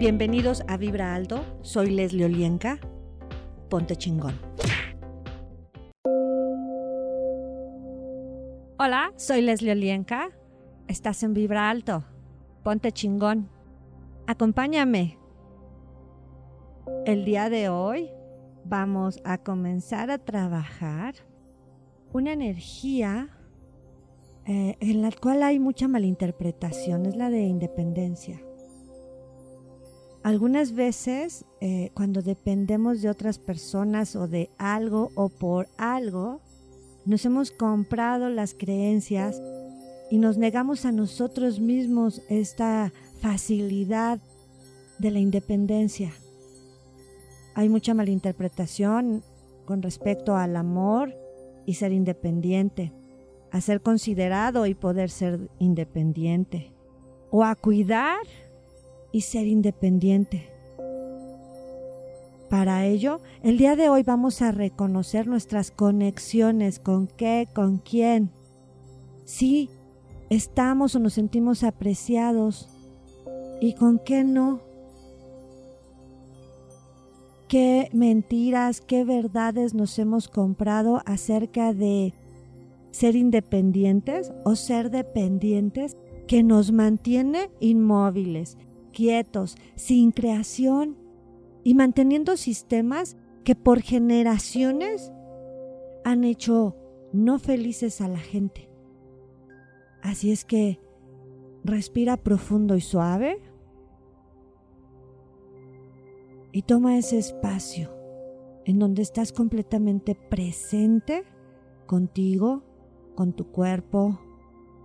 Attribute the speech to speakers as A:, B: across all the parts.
A: Bienvenidos a Vibra Alto, soy Leslie Olienka. Ponte chingón. Hola, soy Leslie Olienka. Estás en Vibra Alto. Ponte chingón. Acompáñame. El día de hoy vamos a comenzar a trabajar una energía eh, en la cual hay mucha malinterpretación, es la de independencia. Algunas veces, eh, cuando dependemos de otras personas o de algo o por algo, nos hemos comprado las creencias y nos negamos a nosotros mismos esta facilidad de la independencia. Hay mucha malinterpretación con respecto al amor y ser independiente, a ser considerado y poder ser independiente, o a cuidar y ser independiente. Para ello, el día de hoy vamos a reconocer nuestras conexiones, con qué, con quién. Si estamos o nos sentimos apreciados y con qué no. Qué mentiras, qué verdades nos hemos comprado acerca de ser independientes o ser dependientes que nos mantiene inmóviles, quietos, sin creación y manteniendo sistemas que por generaciones han hecho no felices a la gente. Así es que respira profundo y suave y toma ese espacio en donde estás completamente presente contigo, con tu cuerpo,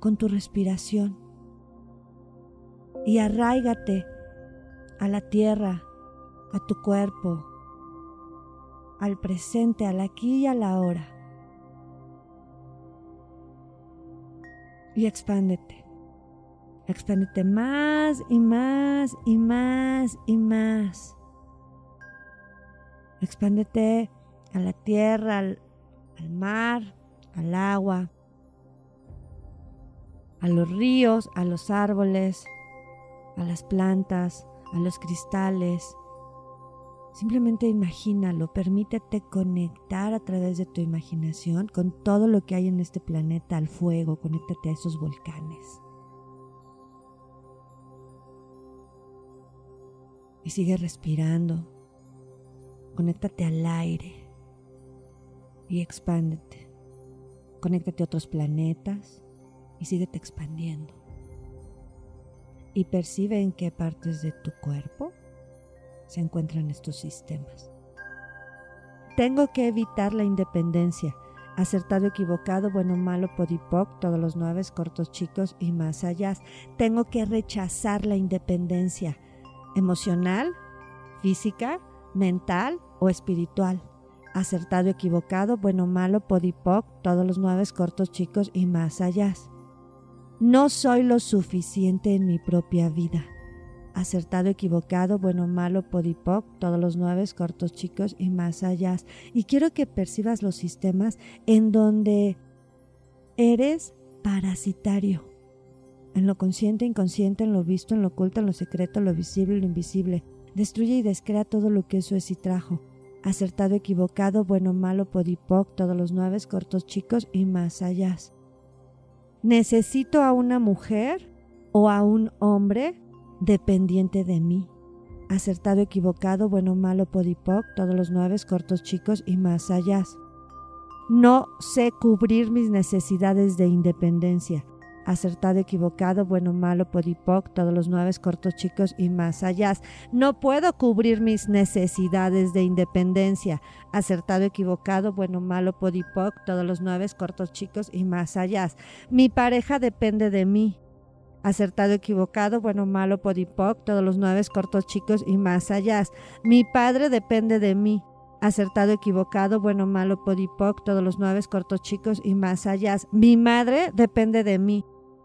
A: con tu respiración y arraigate a la tierra, a tu cuerpo, al presente, al aquí y a la hora. Y expándete. Expándete más y más y más y más. Expándete a la tierra, al, al mar, al agua, a los ríos, a los árboles, a las plantas, a los cristales. Simplemente imagínalo, permítete conectar a través de tu imaginación con todo lo que hay en este planeta, al fuego, conéctate a esos volcanes. Y sigue respirando. Conéctate al aire y expándete. Conéctate a otros planetas y síguete expandiendo y percibe en qué partes de tu cuerpo se encuentran estos sistemas. Tengo que evitar la independencia. Acertado, equivocado, bueno, malo, podipoc, todos los nueve, cortos, chicos y más allá. Tengo que rechazar la independencia emocional, física, mental o espiritual. Acertado, equivocado, bueno, malo, podipoc, todos los nueve, cortos, chicos y más allá. No soy lo suficiente en mi propia vida. Acertado, equivocado, bueno, malo, podipoc, todos los nueve, cortos, chicos y más allá. Y quiero que percibas los sistemas en donde eres parasitario. En lo consciente, inconsciente, en lo visto, en lo oculto, en lo secreto, en lo visible, en lo invisible. Destruye y descrea todo lo que eso es y trajo. Acertado, equivocado, bueno, malo, podipoc, todos los nueve, cortos, chicos y más allá. Necesito a una mujer o a un hombre dependiente de mí. Acertado, equivocado, bueno, malo, podipoc, todos los nueve, cortos, chicos y más allá. No sé cubrir mis necesidades de independencia. Acertado, equivocado, bueno, malo, podipoc, todos los nueve, cortos, chicos y más allá. No puedo cubrir mis necesidades de independencia. Acertado, equivocado, bueno, malo, podipoc, todos los nueve, cortos, chicos y más allá. Mi pareja depende de mí. Acertado, equivocado, bueno, malo, podipoc, todos los nueve, cortos, chicos y más allá. Mi padre depende de mí acertado, equivocado, bueno, malo, podipoc, todos los nueve cortos chicos y más allá. Mi madre depende de mí.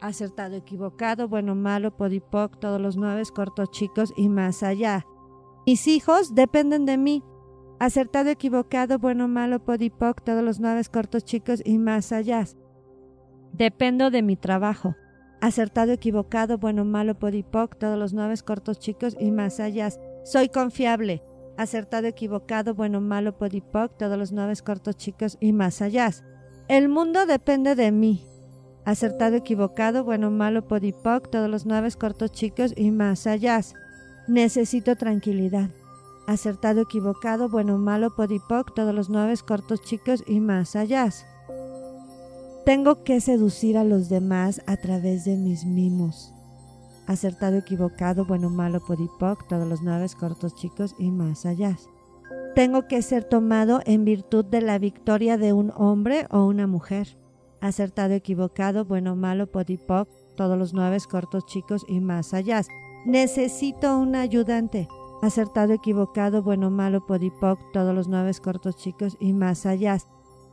A: Acertado, equivocado, bueno, malo, podipoc, todos los nueve cortos chicos y más allá. Mis hijos dependen de mí. Acertado, equivocado, bueno, malo, podipoc, todos los nueve cortos chicos y más allá. Dependo de mi trabajo. Acertado, equivocado, bueno, malo, podipoc, todos los nueve cortos chicos y más allá. Soy confiable. Acertado, equivocado, bueno, malo, podipoc, todos los nueve cortos chicos y más allá. El mundo depende de mí. Acertado, equivocado, bueno, malo, podipoc, todos los nueve cortos chicos y más allá. Necesito tranquilidad. Acertado, equivocado, bueno, malo, podipoc, todos los nueve cortos chicos y más allá. Tengo que seducir a los demás a través de mis mimos. Acertado, equivocado, bueno, malo, podipoc, todos los nueve cortos chicos y más allá. Tengo que ser tomado en virtud de la victoria de un hombre o una mujer. Acertado, equivocado, bueno, malo, podipoc, todos los nueve cortos chicos y más allá. Necesito un ayudante. Acertado, equivocado, bueno, malo, podipoc, todos los nueve cortos chicos y más allá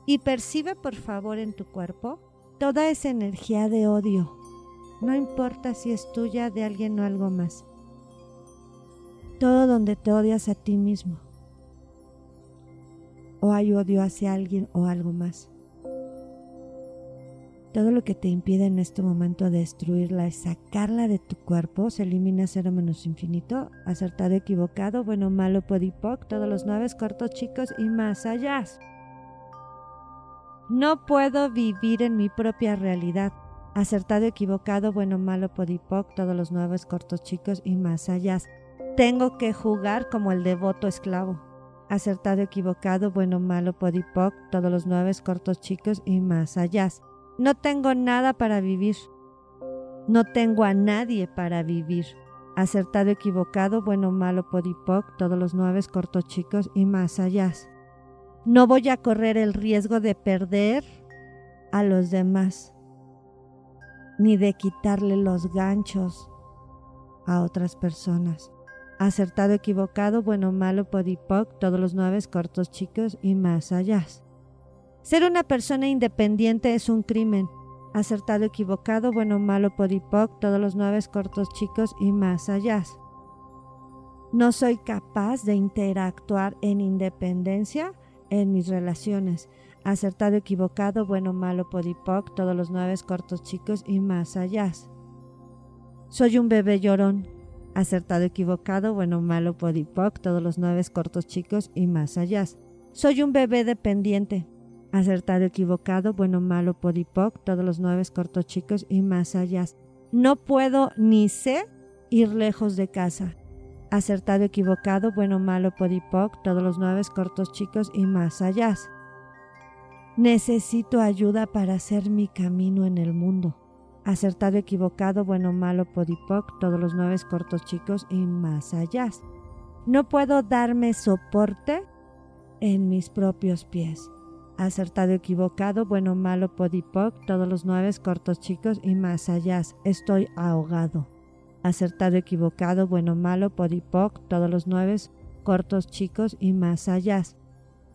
A: y percibe por favor en tu cuerpo toda esa energía de odio. No importa si es tuya, de alguien o algo más. Todo donde te odias a ti mismo. O hay odio hacia alguien o algo más. Todo lo que te impide en este momento destruirla es sacarla de tu cuerpo, se elimina cero menos infinito, acertado, equivocado, bueno, malo, podipoc, todos los nueve cortos chicos y más allá. No puedo vivir en mi propia realidad. Acertado, equivocado, bueno, malo, podipoc, todos los nuevos cortos chicos y más allá. Tengo que jugar como el devoto esclavo. Acertado, equivocado, bueno, malo, podipoc, todos los nueve cortos chicos y más allá. No tengo nada para vivir. No tengo a nadie para vivir. Acertado, equivocado, bueno, malo, podipoc, todos los nueve cortos chicos y más allá. No voy a correr el riesgo de perder a los demás, ni de quitarle los ganchos a otras personas. Acertado, equivocado, bueno, malo, podipoc, todos los nueve cortos chicos y más allá. Ser una persona independiente es un crimen. Acertado, equivocado, bueno, malo, podipoc, todos los nueve cortos chicos y más allá. No soy capaz de interactuar en independencia en mis relaciones. Acertado, equivocado, bueno, malo, podipoc, todos los nueve cortos chicos y más allá. Soy un bebé llorón. Acertado, equivocado, bueno, malo, podipoc, todos los nueve cortos chicos y más allá. Soy un bebé dependiente. Acertado, equivocado, bueno, malo, podipoc, todos los nueve cortos chicos y más allá. No puedo ni sé ir lejos de casa acertado, equivocado, bueno, malo, podipoc, todos los nueve cortos chicos y más allá. Necesito ayuda para hacer mi camino en el mundo. Acertado, equivocado, bueno, malo, podipoc, todos los nueve cortos chicos y más allá. No puedo darme soporte en mis propios pies. Acertado, equivocado, bueno, malo, podipoc, todos los nueve cortos chicos y más allá. Estoy ahogado acertado, equivocado, bueno, malo, podipoc, todos los nueve, cortos, chicos y más allá.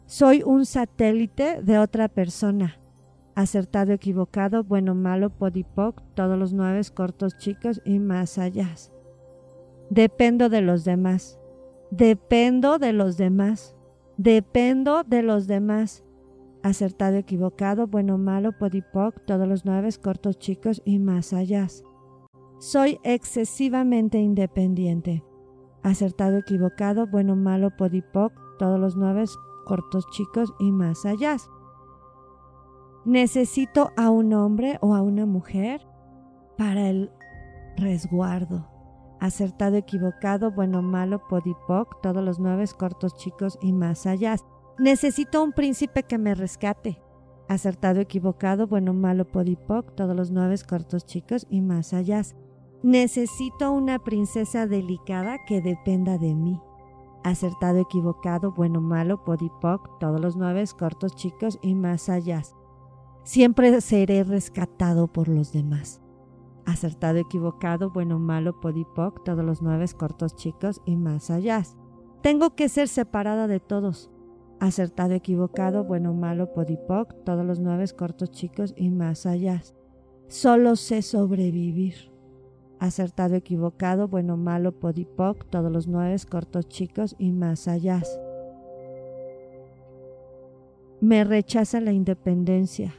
A: Soy un satélite de otra persona. Acertado, equivocado, bueno, malo, podipoc, todos los nueve, cortos, chicos y más allá. Dependo de los demás. Dependo de los demás. Dependo de los demás. Acertado, equivocado, bueno, malo, podipoc, todos los nueve, cortos, chicos y más allá. Soy excesivamente independiente. Acertado, equivocado, bueno, malo, podipoc, todos los nueve cortos chicos y más allá. Necesito a un hombre o a una mujer para el resguardo. Acertado, equivocado, bueno, malo, podipoc, todos los nueve cortos chicos y más allá. Necesito un príncipe que me rescate. Acertado, equivocado, bueno, malo, podipoc, todos los nueve cortos chicos y más allá. Necesito una princesa delicada que dependa de mí. Acertado, equivocado, bueno, malo, podipoc, todos los nueve cortos chicos y más allá. Siempre seré rescatado por los demás. Acertado, equivocado, bueno, malo, podipoc, todos los nueve cortos chicos y más allá. Tengo que ser separada de todos. Acertado, equivocado, bueno, malo, podipoc, todos los nueve cortos chicos y más allá. Solo sé sobrevivir acertado, equivocado, bueno, malo, podipoc, todos los nueve, cortos, chicos y más allá. Me rechaza la independencia.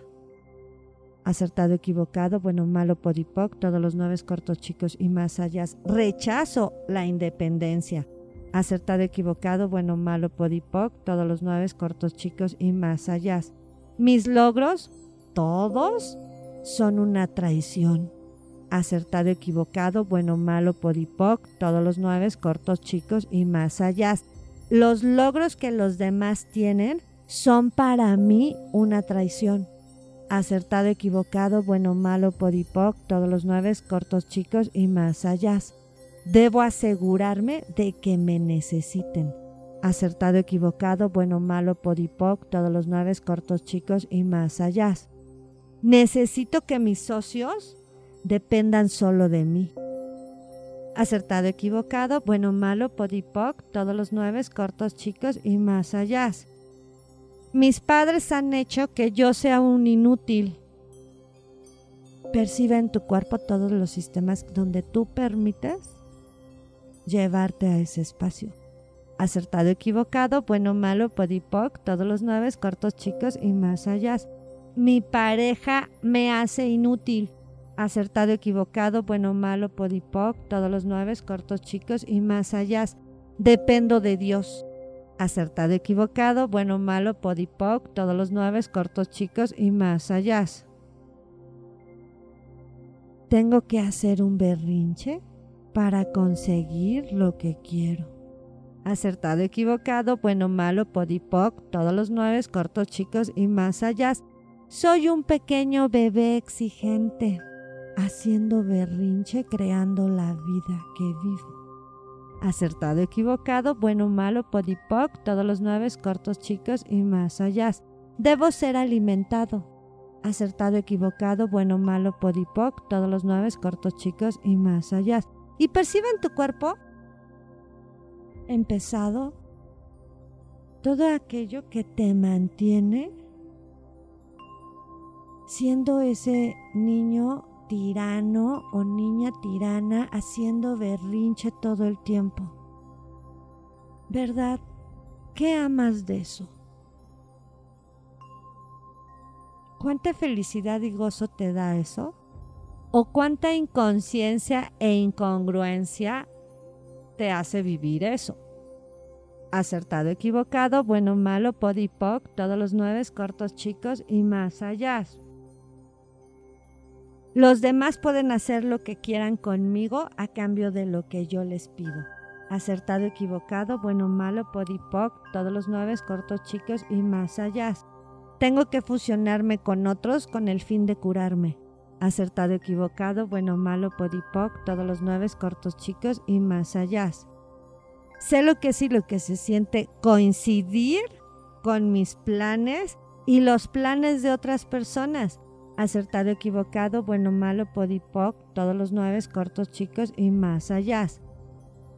A: Acertado, equivocado, bueno, malo, podipoc, todos los nueve cortos, chicos y más allá. Rechazo la independencia. Acertado, equivocado, bueno, malo, podipoc, todos los nueve cortos, chicos y más allá. Mis logros, todos, son una traición. Acertado, equivocado, bueno, malo, podipoc, todos los nueve cortos, chicos y más allá. Los logros que los demás tienen son para mí una traición acertado, equivocado, bueno, malo, podipoc, todos los nueve, cortos, chicos y más allá. Debo asegurarme de que me necesiten. Acertado, equivocado, bueno, malo, podipoc, todos los nueve, cortos, chicos y más allá. Necesito que mis socios dependan solo de mí. Acertado, equivocado, bueno, malo, podipoc, todos los nueve, cortos, chicos y más allá. Mis padres han hecho que yo sea un inútil. Percibe en tu cuerpo todos los sistemas donde tú permites llevarte a ese espacio. Acertado, equivocado, bueno, malo, podipoc, todos los nueve, cortos, chicos y más allá. Mi pareja me hace inútil. Acertado, equivocado, bueno, malo, podipoc, todos los nueve, cortos, chicos y más allá. Dependo de Dios acertado, equivocado, bueno, malo, podipoc, todos los nueve, cortos, chicos y más allá. Tengo que hacer un berrinche para conseguir lo que quiero. Acertado, equivocado, bueno, malo, podipoc, todos los nueve, cortos, chicos y más allá. Soy un pequeño bebé exigente, haciendo berrinche, creando la vida que vivo acertado, equivocado, bueno, malo, podipoc, todos los nueve cortos, chicos y más allá. Debo ser alimentado. Acertado, equivocado, bueno, malo, podipoc, todos los nueve cortos, chicos y más allá. Y percibe en tu cuerpo empezado todo aquello que te mantiene siendo ese niño tirano o niña tirana haciendo berrinche todo el tiempo. ¿Verdad? ¿Qué amas de eso? ¿Cuánta felicidad y gozo te da eso? ¿O cuánta inconsciencia e incongruencia te hace vivir eso? Acertado, equivocado, bueno, malo, podipoc, todos los nueve cortos chicos y más allá. Los demás pueden hacer lo que quieran conmigo a cambio de lo que yo les pido. Acertado, equivocado, bueno, malo, podipoc, todos los nueve cortos chicos y más allá. Tengo que fusionarme con otros con el fin de curarme. Acertado, equivocado, bueno, malo, podipoc, todos los nueve cortos chicos y más allá. Sé lo que es y lo que se siente coincidir con mis planes y los planes de otras personas acertado, equivocado, bueno, malo, podipoc, todos los nueve cortos, chicos y más allá.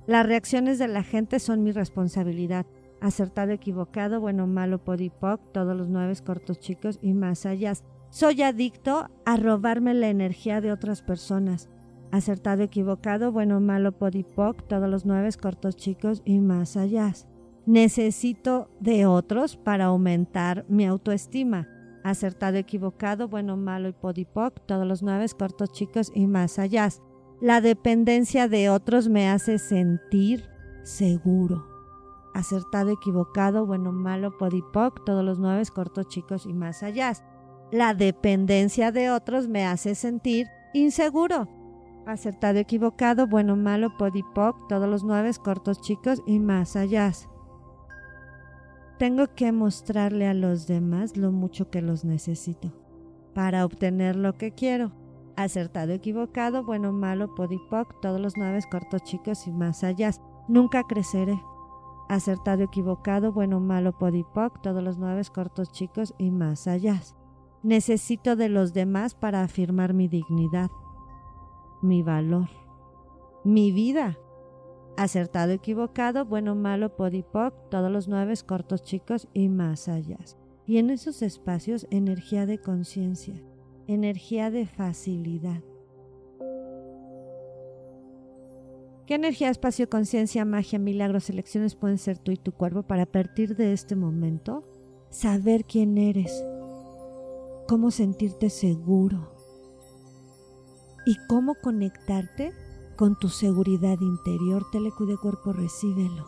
A: Las reacciones de la gente son mi responsabilidad. Acertado, equivocado, bueno, malo, podipoc, todos los nueve cortos, chicos y más allá. Soy adicto a robarme la energía de otras personas. Acertado, equivocado, bueno, malo, podipoc, todos los nueve cortos, chicos y más allá. Necesito de otros para aumentar mi autoestima acertado, equivocado, bueno, malo y podipoc, todos los nueve cortos, chicos y más allá. La dependencia de otros me hace sentir seguro. Acertado, equivocado, bueno, malo, podipoc, todos los nueve cortos, chicos y más allá. La dependencia de otros me hace sentir inseguro. Acertado, equivocado, bueno, malo, podipoc, todos los nueve cortos, chicos y más allá. Tengo que mostrarle a los demás lo mucho que los necesito para obtener lo que quiero. Acertado, equivocado, bueno, malo, podipoc, todos los nueve cortos chicos y más allá. Nunca creceré. Acertado, equivocado, bueno, malo, podipoc, todos los nueve cortos chicos y más allá. Necesito de los demás para afirmar mi dignidad, mi valor, mi vida acertado, equivocado, bueno, malo, podipoc, todos los nueve cortos, chicos y más allá. Y en esos espacios, energía de conciencia, energía de facilidad. ¿Qué energía, espacio, conciencia, magia, milagros, elecciones pueden ser tú y tu cuerpo para a partir de este momento saber quién eres? Cómo sentirte seguro y cómo conectarte con tu seguridad interior. Telecuide cuerpo, recíbelo.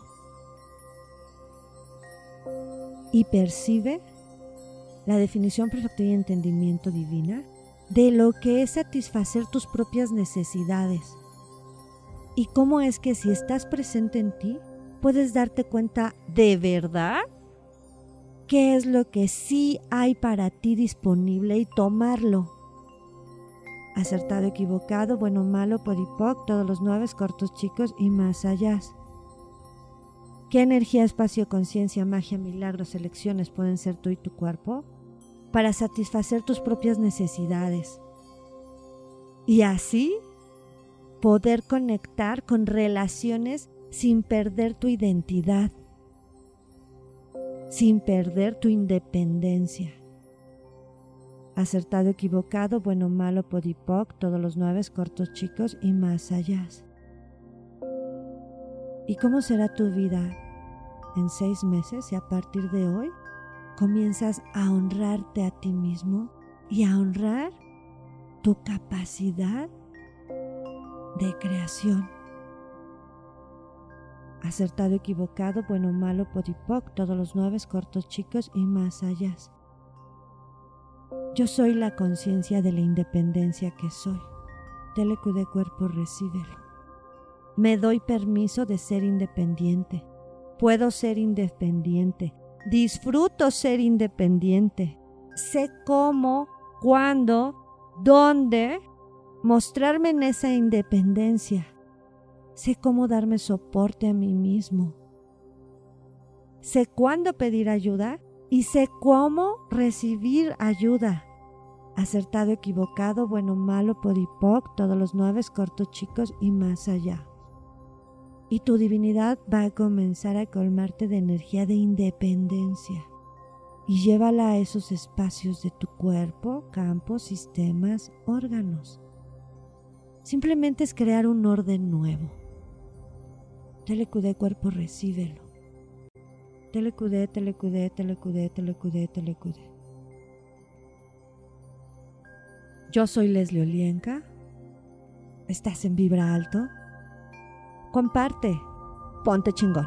A: Y percibe la definición, perspectiva y entendimiento divina de lo que es satisfacer tus propias necesidades. Y cómo es que si estás presente en ti, puedes darte cuenta de verdad qué es lo que sí hay para ti disponible y tomarlo. Acertado, equivocado, bueno, malo, podipoc, todos los nueve cortos, chicos y más allá. ¿Qué energía, espacio, conciencia, magia, milagros, elecciones pueden ser tú y tu cuerpo? para satisfacer tus propias necesidades. Y así poder conectar con relaciones sin perder tu identidad, sin perder tu independencia. Acertado, equivocado, bueno, malo, podipoc, todos los nueve cortos, chicos y más allá. ¿Y cómo será tu vida en seis meses y a partir de hoy? comienzas a honrarte a ti mismo y a honrar tu capacidad de creación. Acertado, equivocado, bueno, malo, podipoc, todos los nueve cortos, chicos y más allá. Yo soy la conciencia de la independencia que soy. Telecu de cuerpo, recíbelo. Me doy permiso de ser independiente. Puedo ser independiente Disfruto ser independiente. Sé cómo, cuándo, dónde mostrarme en esa independencia. Sé cómo darme soporte a mí mismo. Sé cuándo pedir ayuda y sé cómo recibir ayuda. Acertado, equivocado, bueno, malo, podipoc, todos los nueve cortos chicos y más allá y tu divinidad va a comenzar a colmarte de energía de independencia y llévala a esos espacios de tu cuerpo, campos, sistemas, órganos. Simplemente es crear un orden nuevo. Telecudé cuerpo, recíbelo. Telecudé, telecudé, telecudé, telecudé, telecudé. Yo soy Leslie Olienka. Estás en Vibra Alto comparte, ponte chingón.